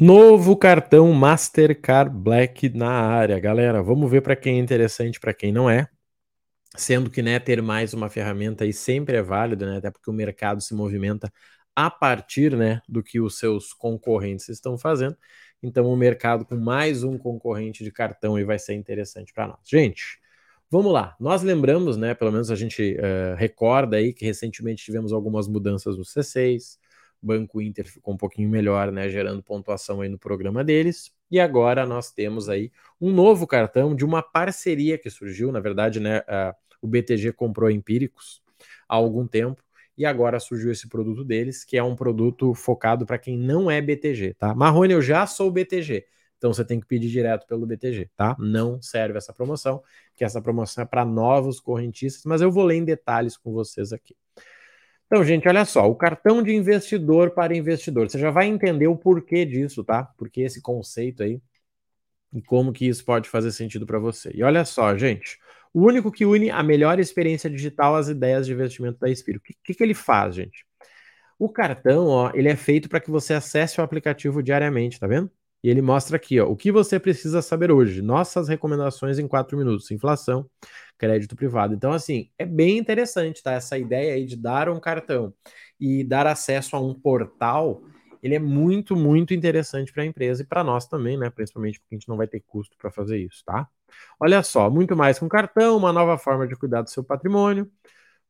Novo cartão Mastercard Black na área, galera. Vamos ver para quem é interessante, para quem não é. Sendo que né, ter mais uma ferramenta aí sempre é válido, né? Até porque o mercado se movimenta a partir né, do que os seus concorrentes estão fazendo. Então, o mercado com mais um concorrente de cartão aí vai ser interessante para nós. Gente, vamos lá. Nós lembramos, né? Pelo menos a gente uh, recorda aí que recentemente tivemos algumas mudanças no C6 Banco Inter ficou um pouquinho melhor, né, gerando pontuação aí no programa deles. E agora nós temos aí um novo cartão de uma parceria que surgiu, na verdade, né, o BTG comprou Empíricos há algum tempo e agora surgiu esse produto deles, que é um produto focado para quem não é BTG, tá? Marrone, eu já sou BTG. Então você tem que pedir direto pelo BTG, tá? Não serve essa promoção, que essa promoção é para novos correntistas, mas eu vou ler em detalhes com vocês aqui. Então, gente, olha só, o cartão de investidor para investidor. Você já vai entender o porquê disso, tá? Porque esse conceito aí e como que isso pode fazer sentido para você. E olha só, gente, o único que une a melhor experiência digital às ideias de investimento da Espírito. O que, que, ele faz, gente? O cartão, ó, ele é feito para que você acesse o aplicativo diariamente, tá vendo? E ele mostra aqui, ó, o que você precisa saber hoje. Nossas recomendações em quatro minutos. Inflação, crédito privado. Então, assim, é bem interessante, tá? Essa ideia aí de dar um cartão e dar acesso a um portal, ele é muito, muito interessante para a empresa e para nós também, né? Principalmente porque a gente não vai ter custo para fazer isso, tá? Olha só, muito mais um cartão, uma nova forma de cuidar do seu patrimônio.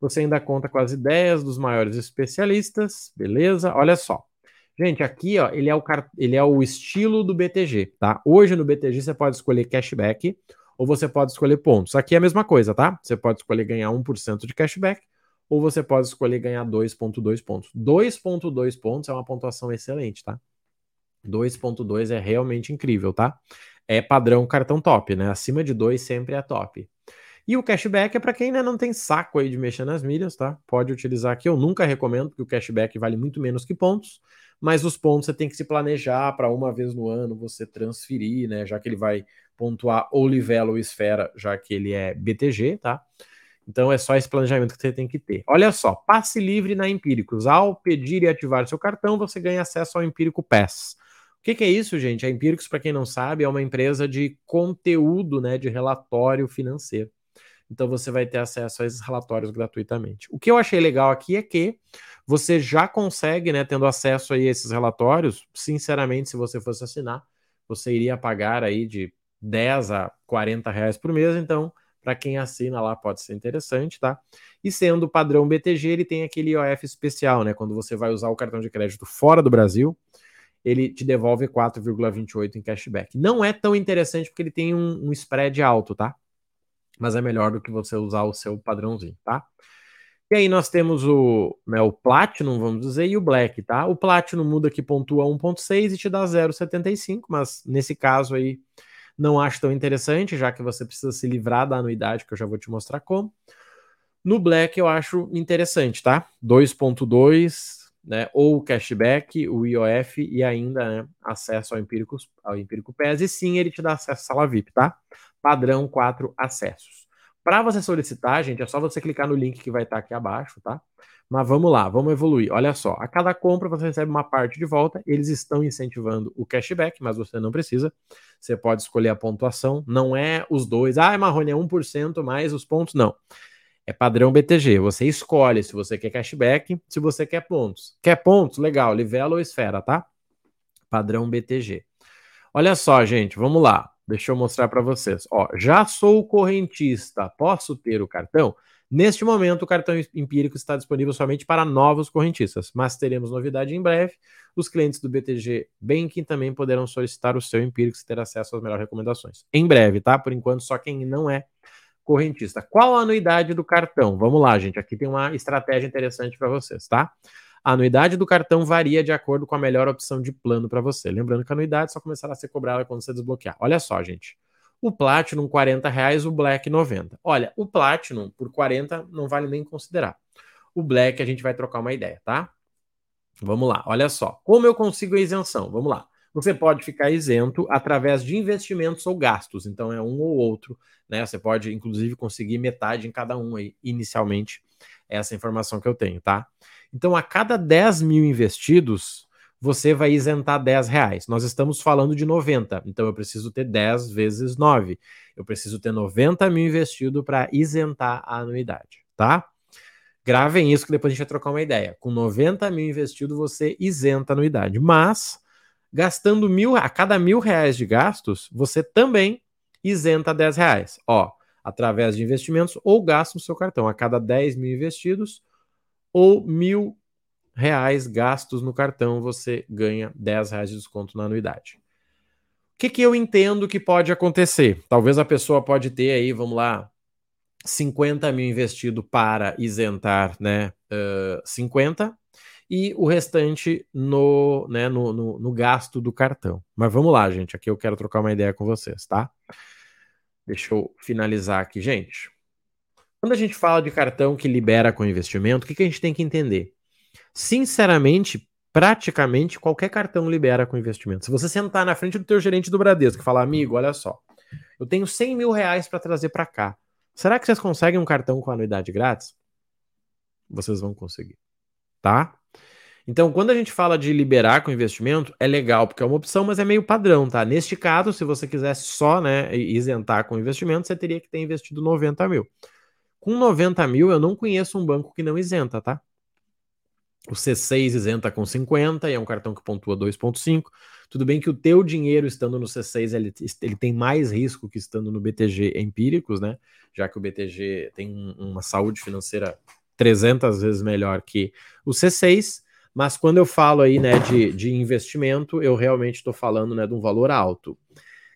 Você ainda conta com as ideias dos maiores especialistas, beleza? Olha só. Gente, aqui ó, ele é o, ele é o estilo do BTG, tá? Hoje no BTG você pode escolher cashback ou você pode escolher pontos. Aqui é a mesma coisa, tá? Você pode escolher ganhar 1% de cashback, ou você pode escolher ganhar 2,2 pontos. 2,2 pontos é uma pontuação excelente, tá? 2,2 é realmente incrível, tá? É padrão cartão top, né? Acima de 2 sempre é top. E o cashback é para quem ainda não tem saco aí de mexer nas milhas, tá? Pode utilizar aqui. Eu nunca recomendo, porque o cashback vale muito menos que pontos, mas os pontos você tem que se planejar para uma vez no ano você transferir, né? Já que ele vai pontuar ou Livelo ou Esfera, já que ele é BTG, tá? Então é só esse planejamento que você tem que ter. Olha só, passe livre na Empíricos. Ao pedir e ativar seu cartão, você ganha acesso ao Empírico Pass. O que, que é isso, gente? A Empíricos, para quem não sabe, é uma empresa de conteúdo, né, de relatório financeiro. Então você vai ter acesso a esses relatórios gratuitamente. O que eu achei legal aqui é que você já consegue, né, tendo acesso a esses relatórios, sinceramente, se você fosse assinar, você iria pagar aí de 10 a 40 reais por mês, então para quem assina lá pode ser interessante, tá? E sendo padrão BTG, ele tem aquele IOF especial, né? Quando você vai usar o cartão de crédito fora do Brasil, ele te devolve 4,28 em cashback. Não é tão interessante porque ele tem um, um spread alto, tá? Mas é melhor do que você usar o seu padrãozinho, tá? E aí nós temos o, né, o Platinum, vamos dizer, e o Black, tá? O Platinum muda que pontua 1.6 e te dá 0,75, mas nesse caso aí não acho tão interessante, já que você precisa se livrar da anuidade, que eu já vou te mostrar como. No Black eu acho interessante, tá? 2.2, né? Ou cashback, o IOF e ainda né, acesso ao Empírico, ao Empírico PES. E sim, ele te dá acesso à sala VIP, tá? Padrão 4 acessos. Para você solicitar, gente, é só você clicar no link que vai estar aqui abaixo, tá? Mas vamos lá, vamos evoluir. Olha só, a cada compra você recebe uma parte de volta. Eles estão incentivando o cashback, mas você não precisa. Você pode escolher a pontuação. Não é os dois. Ah, Marrone é 1% mais os pontos. Não. É padrão BTG. Você escolhe se você quer cashback, se você quer pontos. Quer pontos? Legal. Livela ou esfera, tá? Padrão BTG. Olha só, gente, vamos lá. Deixa eu mostrar para vocês. Ó, já sou correntista. Posso ter o cartão? Neste momento, o cartão empírico está disponível somente para novos correntistas, mas teremos novidade em breve. Os clientes do BTG Banking também poderão solicitar o seu empírico e ter acesso às melhores recomendações. Em breve, tá? Por enquanto, só quem não é correntista. Qual a anuidade do cartão? Vamos lá, gente. Aqui tem uma estratégia interessante para vocês, tá? A anuidade do cartão varia de acordo com a melhor opção de plano para você. Lembrando que a anuidade só começará a ser cobrada quando você desbloquear. Olha só, gente o Platinum 40 reais, o Black 90. Olha, o Platinum por 40 não vale nem considerar. O Black a gente vai trocar uma ideia, tá? Vamos lá, olha só. Como eu consigo a isenção? Vamos lá. Você pode ficar isento através de investimentos ou gastos. Então é um ou outro, né? Você pode inclusive conseguir metade em cada um aí inicialmente. Essa informação que eu tenho, tá? Então a cada 10 mil investidos, você vai isentar 10 reais. Nós estamos falando de 90, então eu preciso ter 10 vezes 9. Eu preciso ter 90 mil investido para isentar a anuidade, tá? Gravem isso que depois a gente vai trocar uma ideia. Com 90 mil investido, você isenta a anuidade. Mas, gastando mil, a cada mil reais de gastos, você também isenta 10 reais. Ó, através de investimentos ou gasto no seu cartão. A cada 10 mil investidos ou mil reais gastos no cartão, você ganha 10 reais de desconto na anuidade. O que, que eu entendo que pode acontecer? Talvez a pessoa pode ter aí, vamos lá, 50 mil investido para isentar né, uh, 50 e o restante no, né, no, no, no, gasto do cartão. Mas vamos lá, gente. Aqui eu quero trocar uma ideia com vocês, tá? Deixa eu finalizar aqui, gente. Quando a gente fala de cartão que libera com investimento, o que, que a gente tem que entender? Sinceramente, praticamente qualquer cartão libera com investimento. Se você sentar na frente do teu gerente do Bradesco e falar, amigo, olha só, eu tenho 100 mil reais para trazer para cá. Será que vocês conseguem um cartão com anuidade grátis? Vocês vão conseguir, tá? Então, quando a gente fala de liberar com investimento, é legal, porque é uma opção, mas é meio padrão, tá? Neste caso, se você quisesse só né, isentar com investimento, você teria que ter investido 90 mil. Com 90 mil, eu não conheço um banco que não isenta, tá? O C6 isenta com 50 e é um cartão que pontua 2,5. Tudo bem que o teu dinheiro estando no C6 ele, ele tem mais risco que estando no BTG empíricos, né? Já que o BTG tem uma saúde financeira 300 vezes melhor que o C6. Mas quando eu falo aí né, de, de investimento, eu realmente estou falando né, de um valor alto.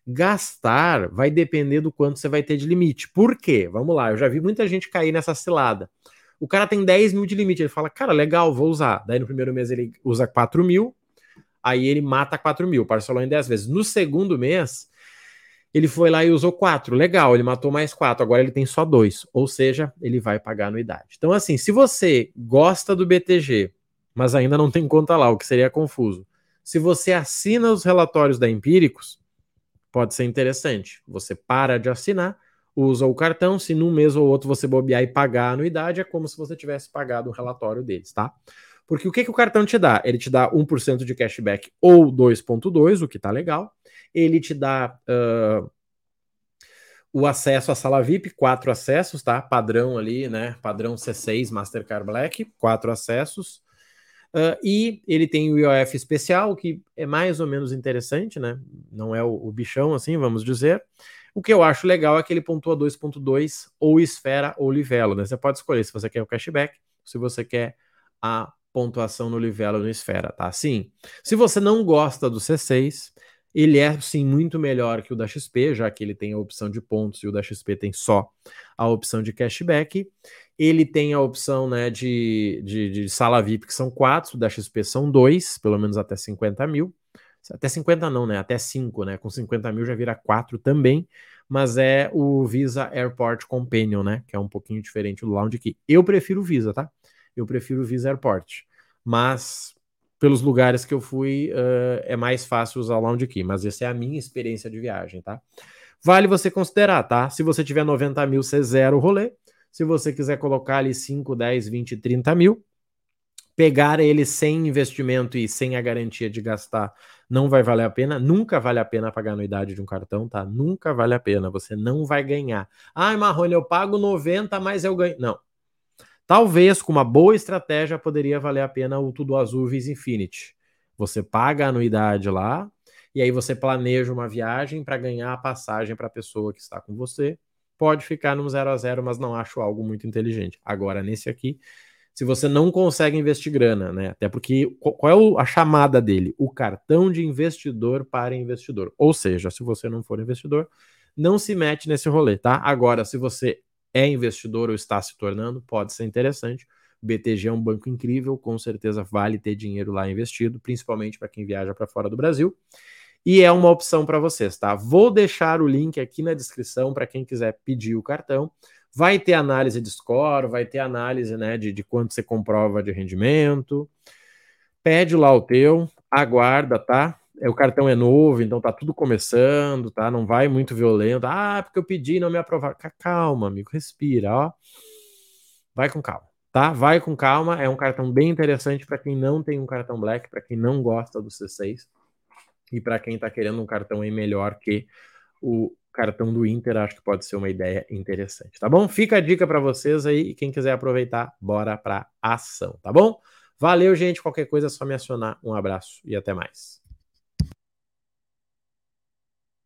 Gastar vai depender do quanto você vai ter de limite. Por quê? Vamos lá, eu já vi muita gente cair nessa cilada. O cara tem 10 mil de limite. Ele fala, cara, legal, vou usar. Daí no primeiro mês ele usa 4 mil, aí ele mata 4 mil, parcelou em 10 vezes. No segundo mês, ele foi lá e usou 4. Legal, ele matou mais 4. Agora ele tem só 2. Ou seja, ele vai pagar anuidade. Então, assim, se você gosta do BTG, mas ainda não tem conta lá, o que seria confuso. Se você assina os relatórios da Empíricos, pode ser interessante. Você para de assinar usa o cartão, se num mês ou outro você bobear e pagar a anuidade, é como se você tivesse pagado o relatório deles, tá? Porque o que, que o cartão te dá? Ele te dá 1% de cashback ou 2,2%, o que tá legal. Ele te dá uh, o acesso à sala VIP, quatro acessos, tá? Padrão ali, né? Padrão C6 Mastercard Black, quatro acessos. Uh, e ele tem o IOF especial, que é mais ou menos interessante, né? Não é o, o bichão, assim, vamos dizer. O que eu acho legal é que ele pontua 2.2 ou esfera ou livelo, né? Você pode escolher se você quer o cashback, se você quer a pontuação no livelo no esfera, tá? Sim. Se você não gosta do C6, ele é sim muito melhor que o da XP, já que ele tem a opção de pontos e o da XP tem só a opção de cashback. Ele tem a opção né, de, de, de sala VIP, que são quatro, o da XP são dois, pelo menos até 50 mil. Até 50 não, né? Até 5, né? Com 50 mil já vira 4 também. Mas é o Visa Airport Companion, né? Que é um pouquinho diferente do Lounge Key. Eu prefiro o Visa, tá? Eu prefiro o Visa Airport. Mas pelos lugares que eu fui, uh, é mais fácil usar o Lounge Key. Mas essa é a minha experiência de viagem, tá? Vale você considerar, tá? Se você tiver 90 mil, você zero o rolê. Se você quiser colocar ali 5, 10, 20, 30 mil, pegar ele sem investimento e sem a garantia de gastar não vai valer a pena, nunca vale a pena pagar a anuidade de um cartão, tá? Nunca vale a pena, você não vai ganhar. Ai, Marrone, eu pago 90, mas eu ganho. Não. Talvez com uma boa estratégia poderia valer a pena o Tudo Azul Visa Infinity. Você paga a anuidade lá e aí você planeja uma viagem para ganhar a passagem para a pessoa que está com você. Pode ficar no zero a zero, mas não acho algo muito inteligente. Agora, nesse aqui, se você não consegue investir grana, né? Até porque qual é a chamada dele? O cartão de investidor para investidor. Ou seja, se você não for investidor, não se mete nesse rolê, tá? Agora, se você é investidor ou está se tornando, pode ser interessante. BTG é um banco incrível, com certeza vale ter dinheiro lá investido, principalmente para quem viaja para fora do Brasil. E é uma opção para vocês, tá? Vou deixar o link aqui na descrição para quem quiser pedir o cartão. Vai ter análise de score, vai ter análise né, de, de quanto você comprova de rendimento. Pede lá o teu, aguarda, tá? É, o cartão é novo, então tá tudo começando, tá? Não vai muito violento. Ah, porque eu pedi e não me aprovaram. Calma, amigo, respira, ó. Vai com calma, tá? Vai com calma, é um cartão bem interessante para quem não tem um cartão Black, para quem não gosta do C6 e para quem está querendo um cartão aí melhor que o cartão do Inter, acho que pode ser uma ideia interessante, tá bom? Fica a dica para vocês aí e quem quiser aproveitar, bora para ação, tá bom? Valeu, gente, qualquer coisa é só me acionar. Um abraço e até mais.